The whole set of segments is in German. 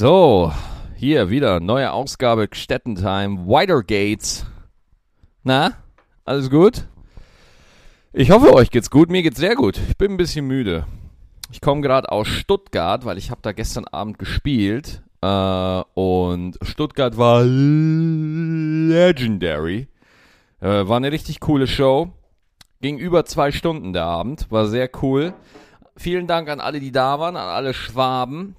So, hier wieder neue Ausgabe Gstettentime, Wider Gates. Na, alles gut? Ich hoffe, euch geht's gut. Mir geht's sehr gut. Ich bin ein bisschen müde. Ich komme gerade aus Stuttgart, weil ich habe da gestern Abend gespielt. Äh, und Stuttgart war legendary. Äh, war eine richtig coole Show. Ging über zwei Stunden der Abend. War sehr cool. Vielen Dank an alle, die da waren, an alle Schwaben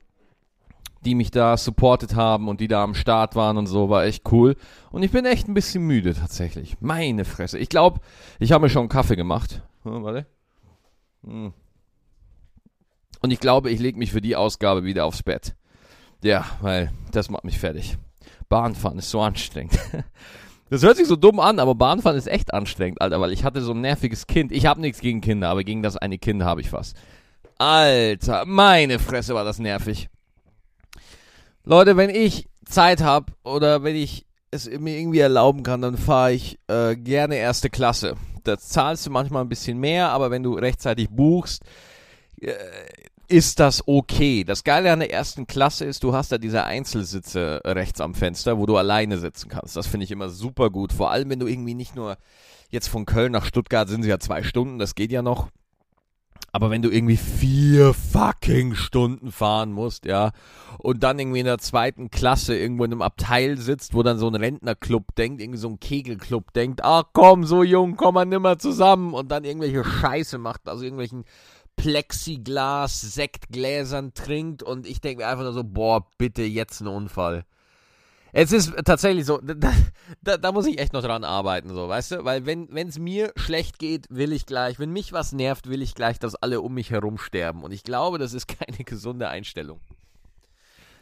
die mich da supportet haben und die da am Start waren und so, war echt cool. Und ich bin echt ein bisschen müde tatsächlich. Meine Fresse. Ich glaube, ich habe mir schon einen Kaffee gemacht. Hm, warte. Hm. Und ich glaube, ich lege mich für die Ausgabe wieder aufs Bett. Ja, weil das macht mich fertig. Bahnfahren ist so anstrengend. Das hört sich so dumm an, aber Bahnfahren ist echt anstrengend, Alter, weil ich hatte so ein nerviges Kind. Ich habe nichts gegen Kinder, aber gegen das eine Kind habe ich was. Alter, meine Fresse war das nervig. Leute, wenn ich Zeit habe oder wenn ich es mir irgendwie erlauben kann, dann fahre ich äh, gerne erste Klasse. Da zahlst du manchmal ein bisschen mehr, aber wenn du rechtzeitig buchst, äh, ist das okay. Das Geile an der ersten Klasse ist, du hast da diese Einzelsitze rechts am Fenster, wo du alleine sitzen kannst. Das finde ich immer super gut. Vor allem, wenn du irgendwie nicht nur jetzt von Köln nach Stuttgart sind sie ja zwei Stunden, das geht ja noch. Aber wenn du irgendwie vier fucking Stunden fahren musst, ja, und dann irgendwie in der zweiten Klasse irgendwo in einem Abteil sitzt, wo dann so ein Rentnerclub denkt, irgendwie so ein Kegelclub denkt, ach komm, so jung, komm mal nimmer zusammen und dann irgendwelche Scheiße macht, also irgendwelchen Plexiglas, Sektgläsern trinkt und ich denke mir einfach nur so, boah, bitte jetzt ein Unfall. Es ist tatsächlich so, da, da, da, muss ich echt noch dran arbeiten, so, weißt du? Weil wenn es mir schlecht geht, will ich gleich, wenn mich was nervt, will ich gleich, dass alle um mich herum sterben. Und ich glaube, das ist keine gesunde Einstellung.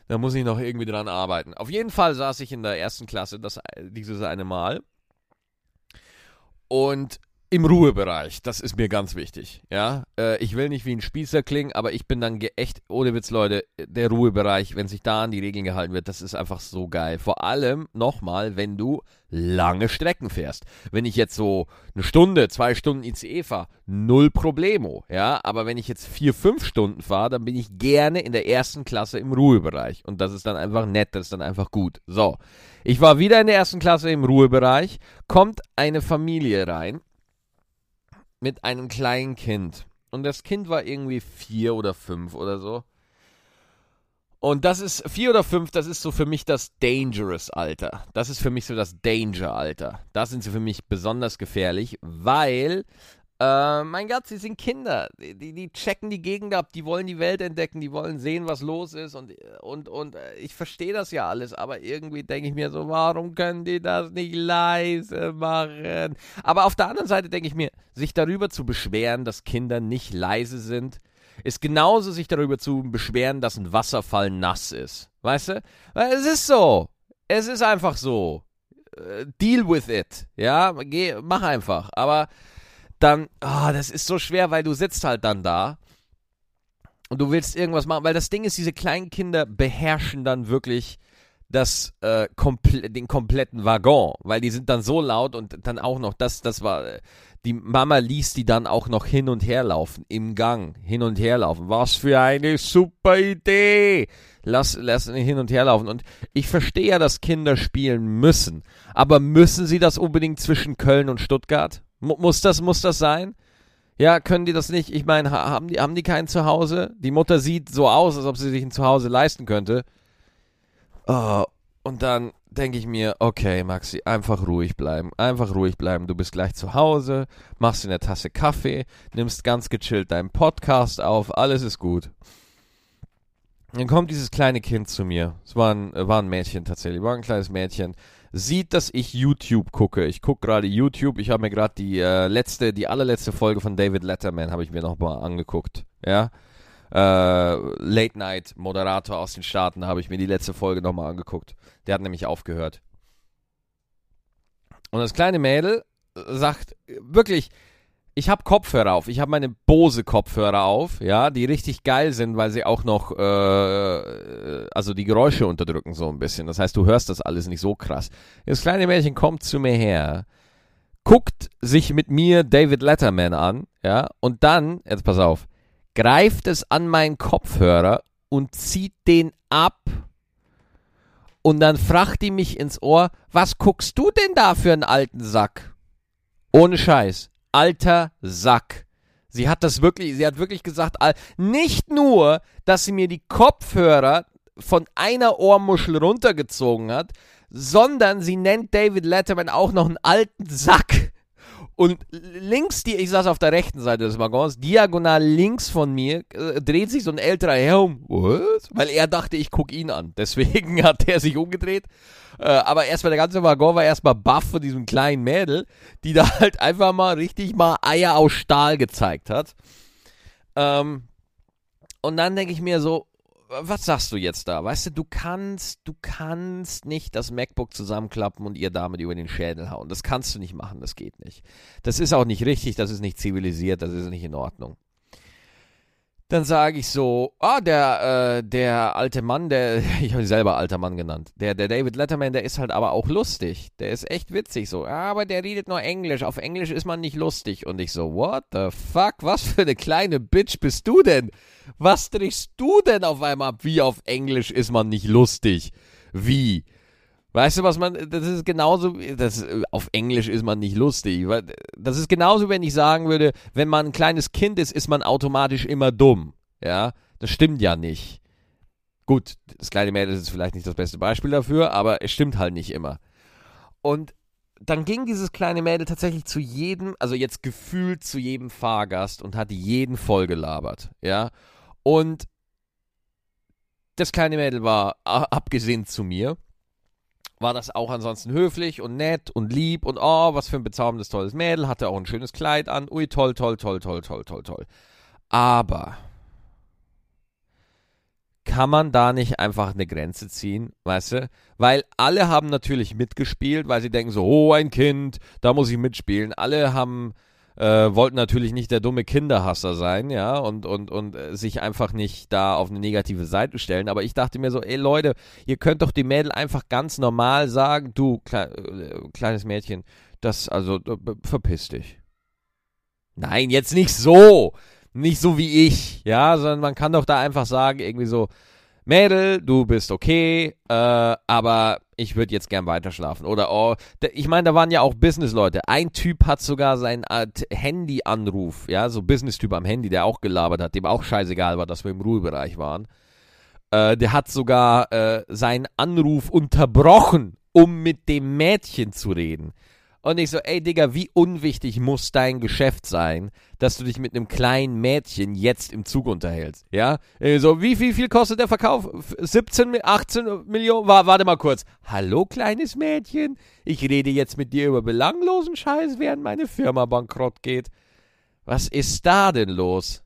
Da muss ich noch irgendwie dran arbeiten. Auf jeden Fall saß ich in der ersten Klasse das, dieses eine Mal. Und im Ruhebereich, das ist mir ganz wichtig. Ja, äh, ich will nicht wie ein Spießer klingen, aber ich bin dann echt, ohne Witz, Leute, der Ruhebereich, wenn sich da an die Regeln gehalten wird, das ist einfach so geil. Vor allem nochmal, wenn du lange Strecken fährst. Wenn ich jetzt so eine Stunde, zwei Stunden ICE fahre, null Problemo. Ja, aber wenn ich jetzt vier, fünf Stunden fahre, dann bin ich gerne in der ersten Klasse im Ruhebereich. Und das ist dann einfach nett, das ist dann einfach gut. So, ich war wieder in der ersten Klasse im Ruhebereich, kommt eine Familie rein mit einem kleinen Kind. Und das Kind war irgendwie vier oder fünf oder so. Und das ist, vier oder fünf, das ist so für mich das Dangerous-Alter. Das ist für mich so das Danger-Alter. Da sind sie für mich besonders gefährlich, weil äh, mein Gott, sie sind Kinder. Die, die checken die Gegend ab, die wollen die Welt entdecken, die wollen sehen, was los ist. Und, und, und äh, ich verstehe das ja alles, aber irgendwie denke ich mir so, warum können die das nicht leise machen? Aber auf der anderen Seite denke ich mir, sich darüber zu beschweren, dass Kinder nicht leise sind, ist genauso sich darüber zu beschweren, dass ein Wasserfall nass ist. Weißt du? Weil es ist so. Es ist einfach so. Äh, deal with it. Ja, Geh, mach einfach. Aber dann, oh, das ist so schwer, weil du sitzt halt dann da und du willst irgendwas machen, weil das Ding ist, diese kleinen Kinder beherrschen dann wirklich das, äh, komple den kompletten Waggon, weil die sind dann so laut und dann auch noch das, das war, die Mama ließ die dann auch noch hin und her laufen, im Gang, hin und her laufen. Was für eine super Idee! Lass, lass hin und her laufen. Und ich verstehe ja, dass Kinder spielen müssen, aber müssen sie das unbedingt zwischen Köln und Stuttgart? Muss das, muss das sein? Ja, können die das nicht? Ich meine, haben die, haben die kein Zuhause? Die Mutter sieht so aus, als ob sie sich ein Zuhause leisten könnte. Oh, und dann denke ich mir, okay, Maxi, einfach ruhig bleiben. Einfach ruhig bleiben. Du bist gleich zu Hause, machst dir eine Tasse Kaffee, nimmst ganz gechillt deinen Podcast auf, alles ist gut. Dann kommt dieses kleine Kind zu mir. Es war ein, war ein Mädchen tatsächlich, war ein kleines Mädchen sieht, dass ich YouTube gucke. Ich gucke gerade YouTube. Ich habe mir gerade die äh, letzte, die allerletzte Folge von David Letterman habe ich mir nochmal angeguckt. Ja. Äh, Late Night Moderator aus den Staaten habe ich mir die letzte Folge nochmal angeguckt. Der hat nämlich aufgehört. Und das kleine Mädel sagt wirklich, ich habe Kopfhörer auf. Ich habe meine Bose Kopfhörer auf, ja, die richtig geil sind, weil sie auch noch, äh, also die Geräusche unterdrücken so ein bisschen. Das heißt, du hörst das alles nicht so krass. Das kleine Mädchen kommt zu mir her, guckt sich mit mir David Letterman an, ja, und dann, jetzt pass auf, greift es an meinen Kopfhörer und zieht den ab Und dann fragt die mich ins Ohr, was guckst du denn da für einen alten Sack? Ohne Scheiß. Alter Sack. Sie hat das wirklich, sie hat wirklich gesagt, nicht nur, dass sie mir die Kopfhörer von einer Ohrmuschel runtergezogen hat, sondern sie nennt David Letterman auch noch einen alten Sack. Und links, die, ich saß auf der rechten Seite des Waggons, diagonal links von mir, äh, dreht sich so ein älterer Herr um. Was? Weil er dachte, ich gucke ihn an. Deswegen hat er sich umgedreht. Äh, aber erstmal der ganze Waggon war erstmal baff von diesem kleinen Mädel, die da halt einfach mal richtig mal Eier aus Stahl gezeigt hat. Ähm, und dann denke ich mir so, was sagst du jetzt da? Weißt du, du kannst, du kannst nicht das MacBook zusammenklappen und ihr damit über den Schädel hauen. Das kannst du nicht machen, das geht nicht. Das ist auch nicht richtig, das ist nicht zivilisiert, das ist nicht in Ordnung. Dann sage ich so, ah, der, äh, der alte Mann, der, ich habe ihn selber alter Mann genannt, der, der David Letterman, der ist halt aber auch lustig. Der ist echt witzig so. Ah, aber der redet nur Englisch. Auf Englisch ist man nicht lustig. Und ich so, what the fuck? Was für eine kleine Bitch bist du denn? Was trichst du denn auf einmal ab? Wie auf Englisch ist man nicht lustig? Wie? Weißt du, was man, das ist genauso, das, auf Englisch ist man nicht lustig. Das ist genauso, wenn ich sagen würde, wenn man ein kleines Kind ist, ist man automatisch immer dumm. Ja, das stimmt ja nicht. Gut, das kleine Mädel ist vielleicht nicht das beste Beispiel dafür, aber es stimmt halt nicht immer. Und dann ging dieses kleine Mädel tatsächlich zu jedem, also jetzt gefühlt zu jedem Fahrgast und hat jeden vollgelabert, ja. Und das kleine Mädel war, abgesehen zu mir, war das auch ansonsten höflich und nett und lieb und oh, was für ein bezauberndes, tolles Mädel, hatte auch ein schönes Kleid an. Ui, toll, toll, toll, toll, toll, toll, toll. Aber kann man da nicht einfach eine Grenze ziehen, weißt du? Weil alle haben natürlich mitgespielt, weil sie denken so, oh, ein Kind, da muss ich mitspielen. Alle haben äh, wollten natürlich nicht der dumme Kinderhasser sein, ja, und, und, und äh, sich einfach nicht da auf eine negative Seite stellen. Aber ich dachte mir so, ey Leute, ihr könnt doch die Mädel einfach ganz normal sagen, du, kle äh, kleines Mädchen, das, also, verpiss dich. Nein, jetzt nicht so. Nicht so wie ich, ja, sondern man kann doch da einfach sagen, irgendwie so, Mädel, du bist okay, äh, aber ich würde jetzt gern weiterschlafen. Oder, oh, ich meine, da waren ja auch Business-Leute. Ein Typ hat sogar seinen Handy-Anruf, ja, so Business-Typ am Handy, der auch gelabert hat, dem auch scheißegal war, dass wir im Ruhebereich waren. Äh, der hat sogar äh, seinen Anruf unterbrochen, um mit dem Mädchen zu reden. Und ich so, ey Digga, wie unwichtig muss dein Geschäft sein, dass du dich mit einem kleinen Mädchen jetzt im Zug unterhältst? Ja? So, wie viel, viel kostet der Verkauf? 17, 18 Millionen? Warte mal kurz. Hallo, kleines Mädchen? Ich rede jetzt mit dir über belanglosen Scheiß, während meine Firma bankrott geht. Was ist da denn los?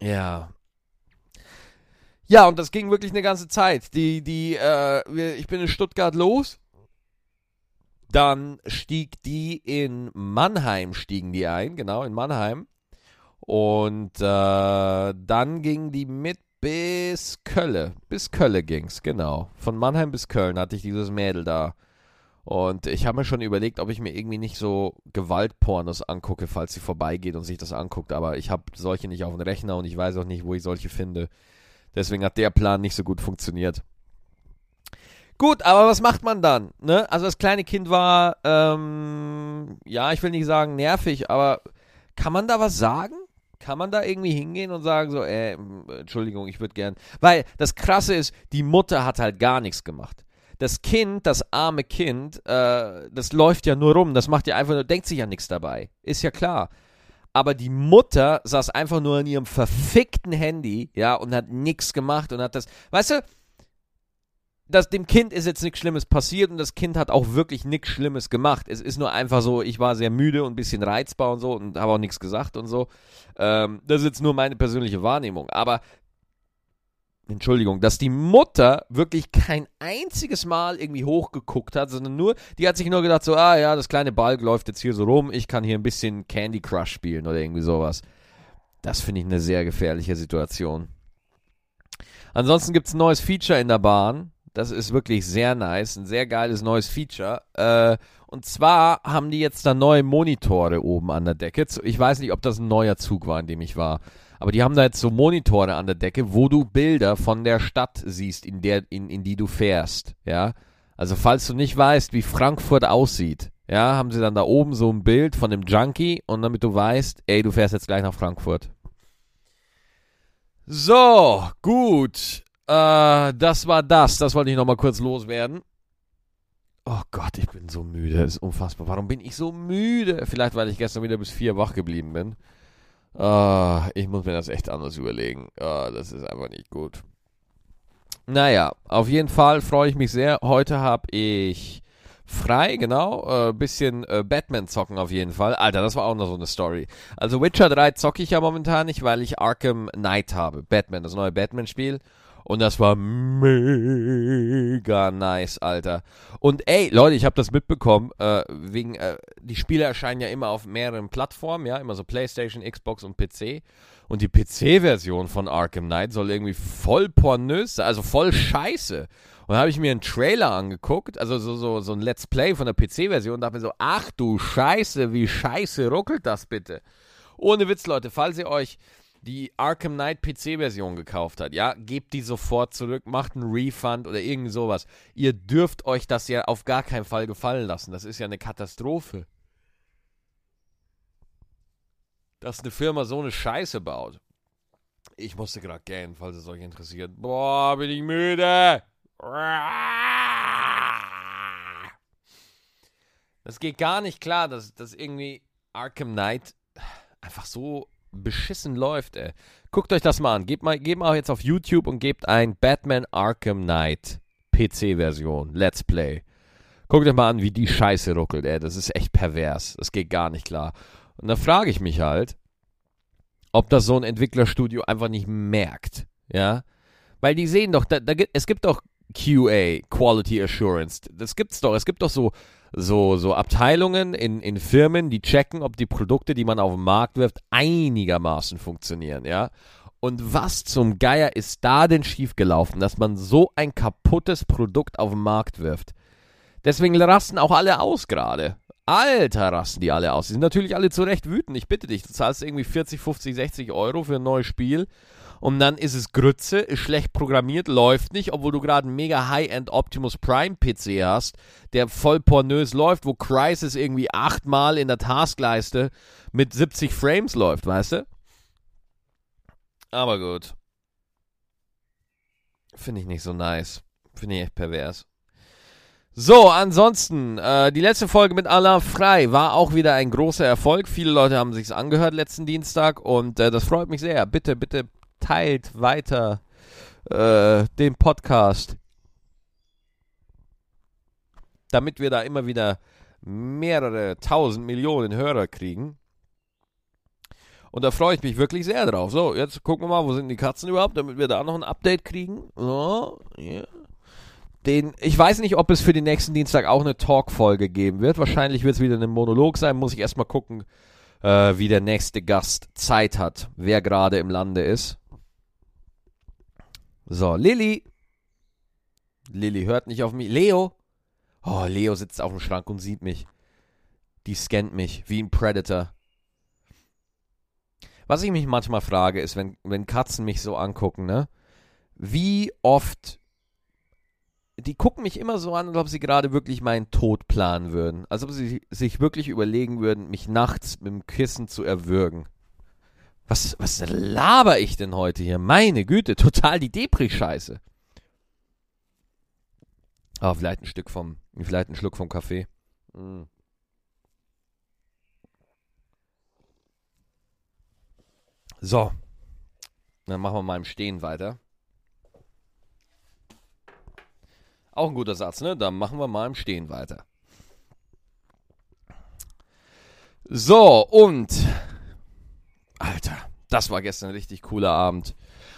Ja. Ja, und das ging wirklich eine ganze Zeit. Die, die, äh, ich bin in Stuttgart los dann stieg die in Mannheim, stiegen die ein, genau, in Mannheim. Und äh, dann ging die mit bis Kölle. Bis Kölle ging's, genau. Von Mannheim bis Köln hatte ich dieses Mädel da. Und ich habe mir schon überlegt, ob ich mir irgendwie nicht so Gewaltpornos angucke, falls sie vorbeigeht und sich das anguckt. Aber ich habe solche nicht auf dem Rechner und ich weiß auch nicht, wo ich solche finde. Deswegen hat der Plan nicht so gut funktioniert. Gut, aber was macht man dann? Ne? Also das kleine Kind war, ähm, ja, ich will nicht sagen nervig, aber kann man da was sagen? Kann man da irgendwie hingehen und sagen so, äh, Entschuldigung, ich würde gern. Weil das Krasse ist, die Mutter hat halt gar nichts gemacht. Das Kind, das arme Kind, äh, das läuft ja nur rum, das macht ja einfach nur, denkt sich ja nichts dabei. Ist ja klar. Aber die Mutter saß einfach nur an ihrem verfickten Handy, ja, und hat nichts gemacht und hat das, weißt du, das, dem Kind ist jetzt nichts Schlimmes passiert und das Kind hat auch wirklich nichts Schlimmes gemacht. Es ist nur einfach so, ich war sehr müde und ein bisschen reizbar und so und habe auch nichts gesagt und so. Ähm, das ist jetzt nur meine persönliche Wahrnehmung. Aber, Entschuldigung, dass die Mutter wirklich kein einziges Mal irgendwie hochgeguckt hat, sondern nur, die hat sich nur gedacht, so, ah ja, das kleine Balk läuft jetzt hier so rum, ich kann hier ein bisschen Candy Crush spielen oder irgendwie sowas. Das finde ich eine sehr gefährliche Situation. Ansonsten gibt es ein neues Feature in der Bahn das ist wirklich sehr nice, ein sehr geiles neues Feature. Äh, und zwar haben die jetzt da neue Monitore oben an der Decke. Ich weiß nicht, ob das ein neuer Zug war, in dem ich war. Aber die haben da jetzt so Monitore an der Decke, wo du Bilder von der Stadt siehst, in der, in, in die du fährst. Ja. Also falls du nicht weißt, wie Frankfurt aussieht, ja, haben sie dann da oben so ein Bild von dem Junkie und damit du weißt, ey, du fährst jetzt gleich nach Frankfurt. So, gut. Äh, das war das. Das wollte ich nochmal kurz loswerden. Oh Gott, ich bin so müde. Das ist unfassbar. Warum bin ich so müde? Vielleicht, weil ich gestern wieder bis vier wach geblieben bin. Uh, ich muss mir das echt anders überlegen. Uh, das ist einfach nicht gut. Naja, auf jeden Fall freue ich mich sehr. Heute habe ich frei, genau. Äh, bisschen äh, Batman zocken auf jeden Fall. Alter, das war auch noch so eine Story. Also Witcher 3 zocke ich ja momentan nicht, weil ich Arkham Knight habe. Batman, das neue Batman-Spiel. Und das war mega nice, Alter. Und ey, Leute, ich habe das mitbekommen, äh, wegen, äh, die Spiele erscheinen ja immer auf mehreren Plattformen, ja, immer so PlayStation, Xbox und PC. Und die PC-Version von Arkham Knight soll irgendwie voll pornös also voll scheiße. Und da habe ich mir einen Trailer angeguckt, also so, so, so ein Let's Play von der PC-Version und dachte mir so, ach du Scheiße, wie scheiße ruckelt das bitte. Ohne Witz, Leute, falls ihr euch die Arkham Knight PC-Version gekauft hat, ja, gebt die sofort zurück, macht einen Refund oder irgend sowas. Ihr dürft euch das ja auf gar keinen Fall gefallen lassen. Das ist ja eine Katastrophe. Dass eine Firma so eine Scheiße baut. Ich musste gerade gähnen, falls es euch interessiert. Boah, bin ich müde. Das geht gar nicht klar, dass, dass irgendwie Arkham Knight einfach so beschissen läuft, ey. Guckt euch das mal an. Gebt mal, gebt mal jetzt auf YouTube und gebt ein Batman Arkham Knight PC-Version. Let's Play. Guckt euch mal an, wie die Scheiße ruckelt, ey. Das ist echt pervers. Das geht gar nicht klar. Und da frage ich mich halt, ob das so ein Entwicklerstudio einfach nicht merkt. Ja? Weil die sehen doch, da, da, es gibt doch QA, Quality Assurance. Das gibt's doch. Es gibt doch so so, so Abteilungen in, in Firmen, die checken, ob die Produkte, die man auf den Markt wirft, einigermaßen funktionieren, ja. Und was zum Geier ist da denn schiefgelaufen, dass man so ein kaputtes Produkt auf den Markt wirft? Deswegen rasten auch alle aus gerade. Alter, rasten die alle aus. Die sind natürlich alle zu Recht wütend. Ich bitte dich, du zahlst irgendwie 40, 50, 60 Euro für ein neues Spiel und dann ist es Grütze, ist schlecht programmiert, läuft nicht, obwohl du gerade einen mega High-End Optimus Prime PC hast, der voll pornös läuft, wo Crysis irgendwie achtmal in der Taskleiste mit 70 Frames läuft, weißt du? Aber gut. Finde ich nicht so nice. Finde ich echt pervers. So, ansonsten, äh, die letzte Folge mit Alain Frei war auch wieder ein großer Erfolg. Viele Leute haben sich's angehört letzten Dienstag und äh, das freut mich sehr. Bitte, bitte teilt weiter äh, den Podcast, damit wir da immer wieder mehrere tausend Millionen Hörer kriegen. Und da freue ich mich wirklich sehr drauf. So, jetzt gucken wir mal, wo sind die Katzen überhaupt, damit wir da noch ein Update kriegen. So, yeah. Den, ich weiß nicht, ob es für den nächsten Dienstag auch eine Talk-Folge geben wird. Wahrscheinlich wird es wieder ein Monolog sein. Muss ich erstmal gucken, äh, wie der nächste Gast Zeit hat, wer gerade im Lande ist. So, Lilly. Lilly hört nicht auf mich. Leo. Oh, Leo sitzt auf dem Schrank und sieht mich. Die scannt mich wie ein Predator. Was ich mich manchmal frage, ist, wenn, wenn Katzen mich so angucken, ne? Wie oft. Die gucken mich immer so an, als ob sie gerade wirklich meinen Tod planen würden. Als ob sie sich wirklich überlegen würden, mich nachts mit dem Kissen zu erwürgen. Was, was laber ich denn heute hier? Meine Güte, total die Depri-Scheiße. Aber oh, vielleicht ein Stück vom, vielleicht ein Schluck vom Kaffee. Mm. So. Dann machen wir mal im Stehen weiter. Auch ein guter Satz, ne? Dann machen wir mal im Stehen weiter. So, und Alter, das war gestern ein richtig cooler Abend.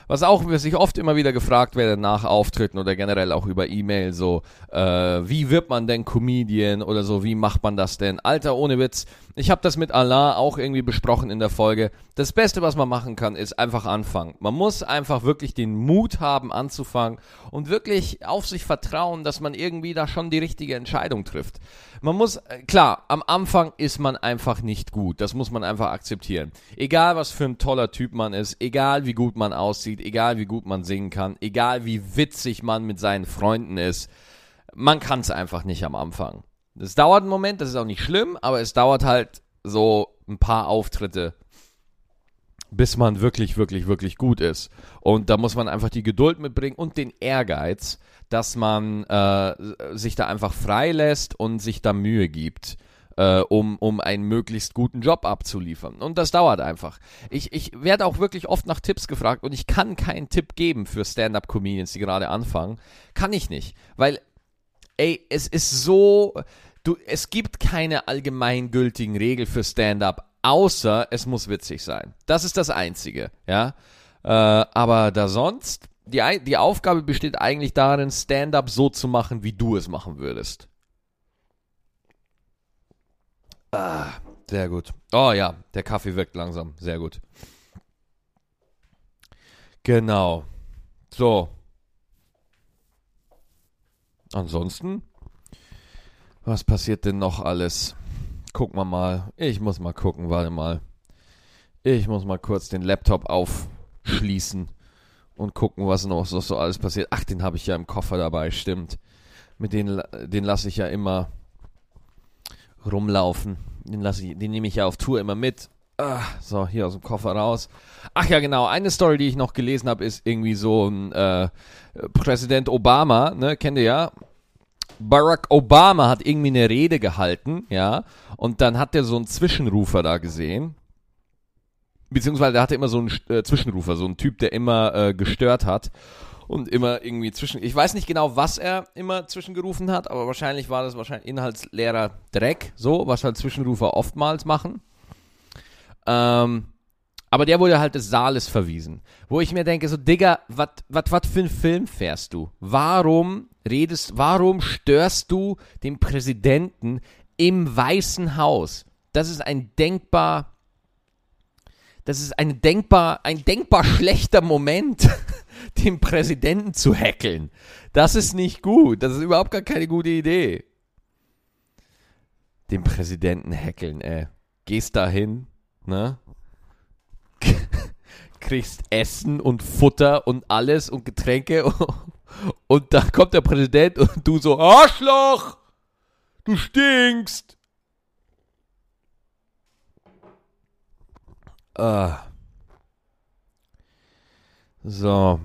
Was auch, was ich oft immer wieder gefragt werde nach Auftritten oder generell auch über E-Mail, so, äh, wie wird man denn Comedian oder so, wie macht man das denn? Alter, ohne Witz, ich habe das mit Allah auch irgendwie besprochen in der Folge. Das Beste, was man machen kann, ist einfach anfangen. Man muss einfach wirklich den Mut haben, anzufangen und wirklich auf sich vertrauen, dass man irgendwie da schon die richtige Entscheidung trifft. Man muss, äh, klar, am Anfang ist man einfach nicht gut. Das muss man einfach akzeptieren. Egal, was für ein toller Typ man ist, egal wie gut man aussieht, egal wie gut man singen kann, egal wie witzig man mit seinen Freunden ist, man kann es einfach nicht am Anfang. Es dauert einen Moment, das ist auch nicht schlimm, aber es dauert halt so ein paar Auftritte, bis man wirklich, wirklich, wirklich gut ist. Und da muss man einfach die Geduld mitbringen und den Ehrgeiz, dass man äh, sich da einfach freilässt und sich da Mühe gibt. Äh, um, um einen möglichst guten Job abzuliefern. Und das dauert einfach. Ich, ich werde auch wirklich oft nach Tipps gefragt und ich kann keinen Tipp geben für Stand-up-Comedians, die gerade anfangen. Kann ich nicht. Weil, ey, es ist so. Du, es gibt keine allgemeingültigen Regeln für Stand-up, außer es muss witzig sein. Das ist das Einzige, ja. Äh, aber da sonst, die, die Aufgabe besteht eigentlich darin, Stand-up so zu machen, wie du es machen würdest. Ah, sehr gut. Oh ja, der Kaffee wirkt langsam. Sehr gut. Genau. So. Ansonsten, was passiert denn noch alles? Gucken wir mal. Ich muss mal gucken, warte mal. Ich muss mal kurz den Laptop aufschließen und gucken, was noch so, so alles passiert. Ach, den habe ich ja im Koffer dabei, stimmt. Mit den, den lasse ich ja immer rumlaufen. Den, den nehme ich ja auf Tour immer mit. Ah, so, hier aus dem Koffer raus. Ach ja, genau. Eine Story, die ich noch gelesen habe, ist irgendwie so ein äh, Präsident Obama, ne, kennt ihr ja. Barack Obama hat irgendwie eine Rede gehalten, ja, und dann hat er so einen Zwischenrufer da gesehen beziehungsweise der hatte immer so einen äh, Zwischenrufer, so einen Typ, der immer äh, gestört hat und immer irgendwie zwischen. Ich weiß nicht genau, was er immer zwischengerufen hat, aber wahrscheinlich war das wahrscheinlich inhaltsleerer Dreck, so, was halt Zwischenrufer oftmals machen. Ähm, aber der wurde halt des Saales verwiesen. Wo ich mir denke, so, Digga, was für ein Film fährst du? Warum redest, warum störst du den Präsidenten im Weißen Haus? Das ist ein denkbar das ist ein denkbar, ein denkbar schlechter Moment, den Präsidenten zu hackeln. Das ist nicht gut. Das ist überhaupt gar keine gute Idee. Den Präsidenten hackeln, ey. Gehst dahin, ne? Kriegst Essen und Futter und alles und Getränke und dann kommt der Präsident und du so, Arschloch! Du stinkst! Uh. So.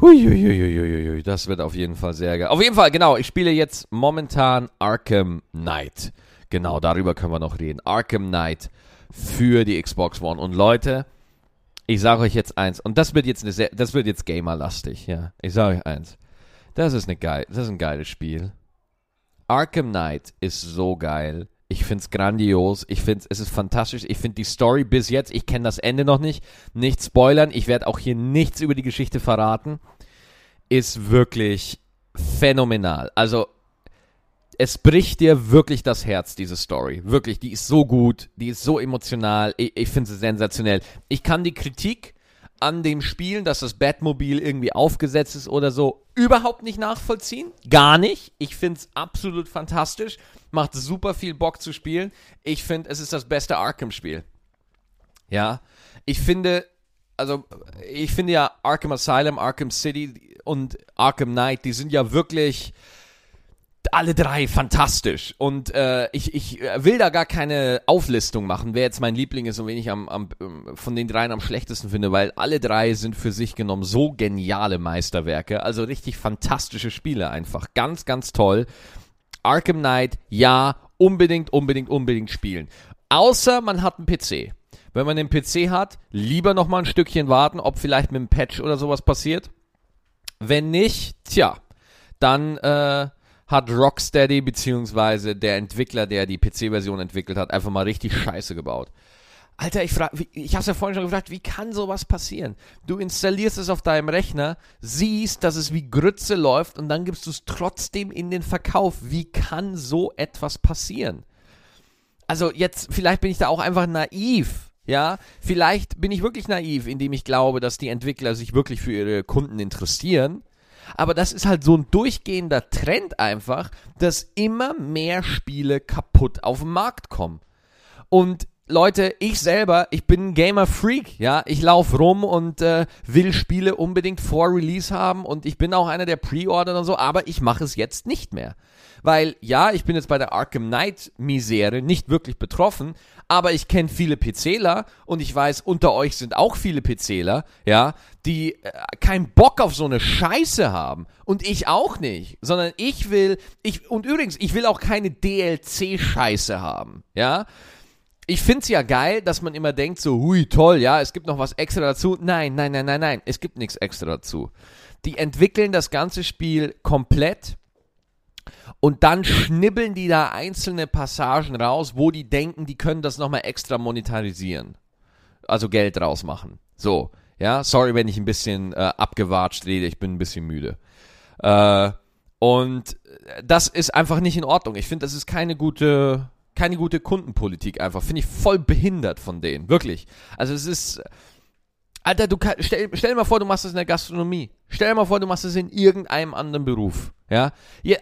Huiuiuiuiui, das wird auf jeden Fall sehr geil. Auf jeden Fall, genau, ich spiele jetzt momentan Arkham Knight. Genau, darüber können wir noch reden. Arkham Knight für die Xbox One. Und Leute, ich sage euch jetzt eins, und das wird jetzt eine sehr, das wird jetzt gamerlastig, ja. Ich sage euch eins. Das ist eine geil, das ist ein geiles Spiel. Arkham Knight ist so geil. Ich finde es grandios. Ich finde es ist fantastisch. Ich finde die Story bis jetzt, ich kenne das Ende noch nicht. Nicht spoilern. Ich werde auch hier nichts über die Geschichte verraten. Ist wirklich phänomenal. Also, es bricht dir wirklich das Herz, diese Story. Wirklich, die ist so gut. Die ist so emotional. Ich, ich finde sie sensationell. Ich kann die Kritik an dem Spielen, dass das Batmobil irgendwie aufgesetzt ist oder so, überhaupt nicht nachvollziehen. Gar nicht. Ich finde es absolut fantastisch. Macht super viel Bock zu spielen. Ich finde, es ist das beste Arkham-Spiel. Ja. Ich finde, also, ich finde ja Arkham Asylum, Arkham City und Arkham Knight, die sind ja wirklich alle drei fantastisch. Und äh, ich, ich will da gar keine Auflistung machen, wer jetzt mein Liebling ist und wen ich am, am, von den dreien am schlechtesten finde, weil alle drei sind für sich genommen so geniale Meisterwerke. Also richtig fantastische Spiele einfach. Ganz, ganz toll. Arkham Knight, ja, unbedingt, unbedingt, unbedingt spielen. Außer man hat einen PC. Wenn man einen PC hat, lieber noch mal ein Stückchen warten, ob vielleicht mit einem Patch oder sowas passiert. Wenn nicht, tja, dann äh, hat Rocksteady beziehungsweise der Entwickler, der die PC-Version entwickelt hat, einfach mal richtig Scheiße gebaut. Alter, ich frage, ich habe es ja vorhin schon gefragt, wie kann sowas passieren? Du installierst es auf deinem Rechner, siehst, dass es wie Grütze läuft und dann gibst du es trotzdem in den Verkauf. Wie kann so etwas passieren? Also jetzt, vielleicht bin ich da auch einfach naiv. Ja, vielleicht bin ich wirklich naiv, indem ich glaube, dass die Entwickler sich wirklich für ihre Kunden interessieren. Aber das ist halt so ein durchgehender Trend einfach, dass immer mehr Spiele kaputt auf den Markt kommen. Und Leute, ich selber, ich bin ein Gamer-Freak, ja. Ich laufe rum und äh, will Spiele unbedingt vor Release haben und ich bin auch einer der Pre-Order und so, aber ich mache es jetzt nicht mehr. Weil, ja, ich bin jetzt bei der Arkham Knight-Misere nicht wirklich betroffen, aber ich kenne viele PCler und ich weiß, unter euch sind auch viele PCler, ja, die äh, keinen Bock auf so eine Scheiße haben. Und ich auch nicht, sondern ich will, ich, und übrigens, ich will auch keine DLC-Scheiße haben, ja ich finde es ja geil, dass man immer denkt, so, hui, toll, ja, es gibt noch was extra dazu. Nein, nein, nein, nein, nein, es gibt nichts extra dazu. Die entwickeln das ganze Spiel komplett und dann schnibbeln die da einzelne Passagen raus, wo die denken, die können das nochmal extra monetarisieren. Also Geld rausmachen. So, ja, sorry, wenn ich ein bisschen äh, abgewatscht rede, ich bin ein bisschen müde. Äh, und das ist einfach nicht in Ordnung. Ich finde, das ist keine gute keine gute Kundenpolitik einfach. Finde ich voll behindert von denen. Wirklich. Also es ist. Alter, du kann, stell, stell dir mal vor, du machst das in der Gastronomie. Stell dir mal vor, du machst das in irgendeinem anderen Beruf. Ja?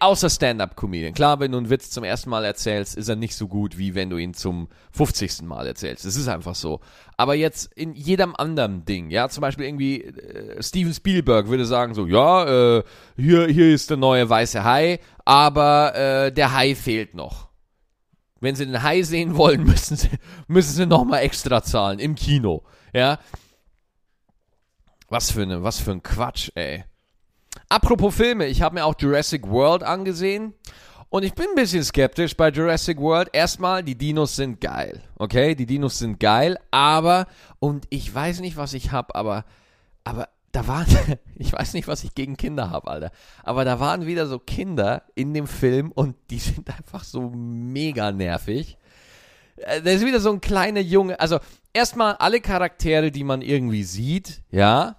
Außer Stand-up-Comedian. Klar, wenn du einen Witz zum ersten Mal erzählst, ist er nicht so gut, wie wenn du ihn zum 50. Mal erzählst. Das ist einfach so. Aber jetzt in jedem anderen Ding, ja, zum Beispiel irgendwie äh, Steven Spielberg würde sagen so, ja, äh, hier, hier ist der neue weiße Hai, aber äh, der Hai fehlt noch. Wenn sie den Hai sehen wollen, müssen sie, müssen sie nochmal extra zahlen im Kino. Ja. Was für, eine, was für ein Quatsch, ey. Apropos Filme, ich habe mir auch Jurassic World angesehen. Und ich bin ein bisschen skeptisch bei Jurassic World. Erstmal, die Dinos sind geil. Okay, die Dinos sind geil, aber, und ich weiß nicht, was ich habe, aber, aber da waren, ich weiß nicht, was ich gegen Kinder habe, Alter, aber da waren wieder so Kinder in dem Film und die sind einfach so mega nervig. Äh, da ist wieder so ein kleiner Junge, also erstmal alle Charaktere, die man irgendwie sieht, ja,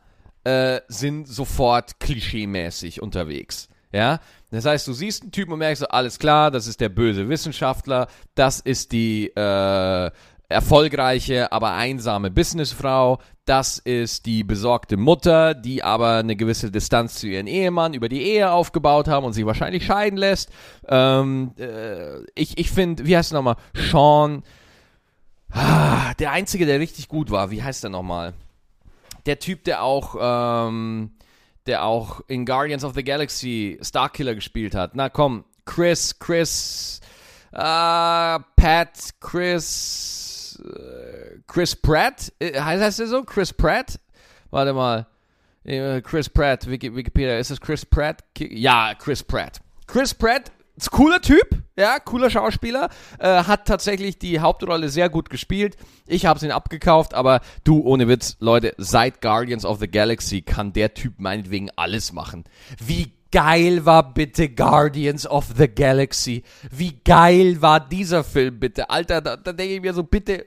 äh, sind sofort klischeemäßig unterwegs. Ja, das heißt, du siehst einen Typen und merkst so, alles klar, das ist der böse Wissenschaftler, das ist die äh, erfolgreiche, aber einsame Businessfrau. Das ist die besorgte Mutter, die aber eine gewisse Distanz zu ihrem Ehemann über die Ehe aufgebaut haben und sich wahrscheinlich scheiden lässt. Ähm, äh, ich ich finde, wie heißt er nochmal? Sean. Ah, der Einzige, der richtig gut war. Wie heißt er nochmal? Der Typ, der auch, ähm, der auch in Guardians of the Galaxy Starkiller gespielt hat. Na komm, Chris, Chris, äh, Pat, Chris, äh, Chris Pratt, äh, heißt er so? Chris Pratt? Warte mal. Äh, Chris Pratt, Wikipedia, ist das Chris Pratt? Ja, Chris Pratt. Chris Pratt cooler Typ, ja, cooler Schauspieler, äh, hat tatsächlich die Hauptrolle sehr gut gespielt. Ich habe ihn abgekauft, aber du, ohne Witz, Leute, seit Guardians of the Galaxy kann der Typ meinetwegen alles machen. Wie geil war bitte Guardians of the Galaxy? Wie geil war dieser Film bitte? Alter, da, da denke ich mir so, bitte,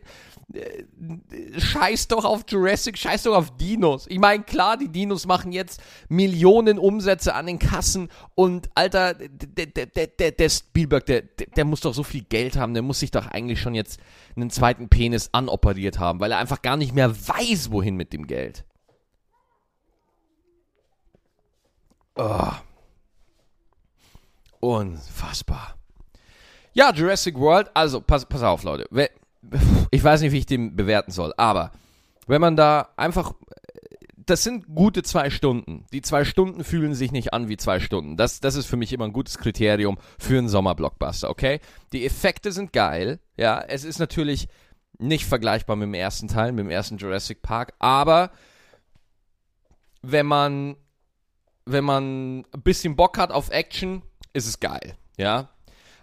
scheiß doch auf Jurassic, scheiß doch auf Dinos. Ich meine, klar, die Dinos machen jetzt Millionen Umsätze an den Kassen und Alter, der, der, der, der Spielberg, der, der muss doch so viel Geld haben, der muss sich doch eigentlich schon jetzt einen zweiten Penis anoperiert haben, weil er einfach gar nicht mehr weiß, wohin mit dem Geld. Oh. Unfassbar. Ja, Jurassic World, also pass, pass auf, Leute. Ich weiß nicht, wie ich den bewerten soll, aber wenn man da einfach. Das sind gute zwei Stunden. Die zwei Stunden fühlen sich nicht an wie zwei Stunden. Das, das ist für mich immer ein gutes Kriterium für einen Sommerblockbuster, okay? Die Effekte sind geil, ja. Es ist natürlich nicht vergleichbar mit dem ersten Teil, mit dem ersten Jurassic Park, aber wenn man, wenn man ein bisschen Bock hat auf Action, ist es geil, ja.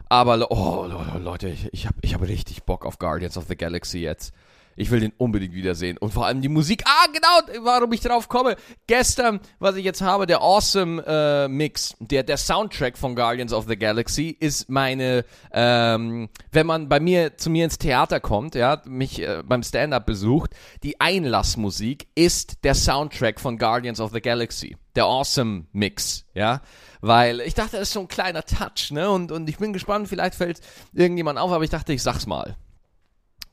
Aber, oh, Leute, ich, ich habe ich hab richtig Bock auf Guardians of the Galaxy jetzt. Ich will den unbedingt wiedersehen. Und vor allem die Musik. Ah, genau, warum ich drauf komme. Gestern, was ich jetzt habe, der Awesome äh, Mix, der, der Soundtrack von Guardians of the Galaxy ist meine, ähm, wenn man bei mir zu mir ins Theater kommt, ja, mich äh, beim Stand-up besucht, die Einlassmusik ist der Soundtrack von Guardians of the Galaxy. Der Awesome Mix, ja. Weil ich dachte, das ist so ein kleiner Touch, ne? Und, und ich bin gespannt, vielleicht fällt irgendjemand auf, aber ich dachte, ich sag's mal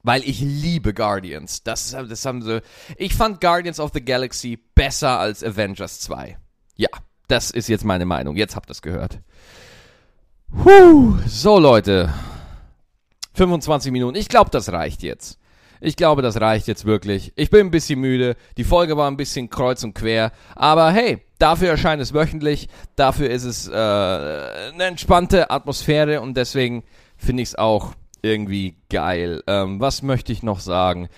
weil ich liebe Guardians. Das, das haben sie. Ich fand Guardians of the Galaxy besser als Avengers 2. Ja, das ist jetzt meine Meinung. Jetzt habt ihr es gehört. Puh, so Leute. 25 Minuten. Ich glaube, das reicht jetzt. Ich glaube, das reicht jetzt wirklich. Ich bin ein bisschen müde. Die Folge war ein bisschen kreuz und quer. Aber hey, dafür erscheint es wöchentlich. Dafür ist es äh, eine entspannte Atmosphäre und deswegen finde ich es auch irgendwie geil. Ähm, was möchte ich noch sagen?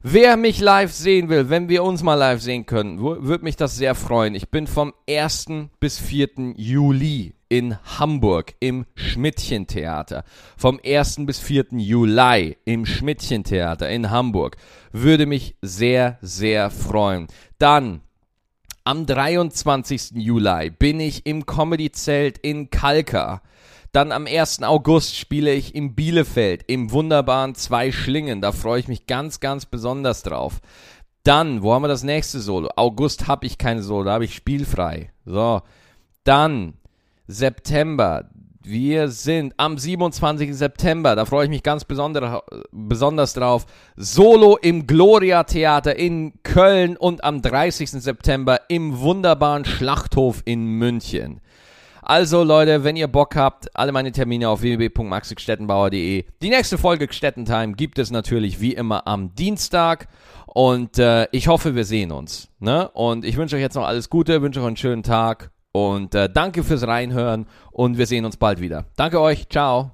Wer mich live sehen will, wenn wir uns mal live sehen können, würde mich das sehr freuen. Ich bin vom 1. bis 4. Juli in Hamburg im Schmidtchen-Theater. Vom 1. bis 4. Juli im Schmidtchen-Theater in Hamburg. Würde mich sehr, sehr freuen. Dann am 23. Juli bin ich im Comedy-Zelt in Kalka. Dann am 1. August spiele ich in Bielefeld im wunderbaren Zwei Schlingen. Da freue ich mich ganz, ganz besonders drauf. Dann, wo haben wir das nächste Solo? August habe ich kein Solo, da habe ich spielfrei. So. Dann September. Wir sind am 27. September, da freue ich mich ganz besonders drauf. Solo im Gloria Theater in Köln und am 30. September im wunderbaren Schlachthof in München. Also Leute, wenn ihr Bock habt, alle meine Termine auf www.maxigstedtenbauer.de. Die nächste Folge Gstettentime gibt es natürlich wie immer am Dienstag. Und äh, ich hoffe, wir sehen uns. Ne? Und ich wünsche euch jetzt noch alles Gute, wünsche euch einen schönen Tag. Und äh, danke fürs Reinhören und wir sehen uns bald wieder. Danke euch, ciao.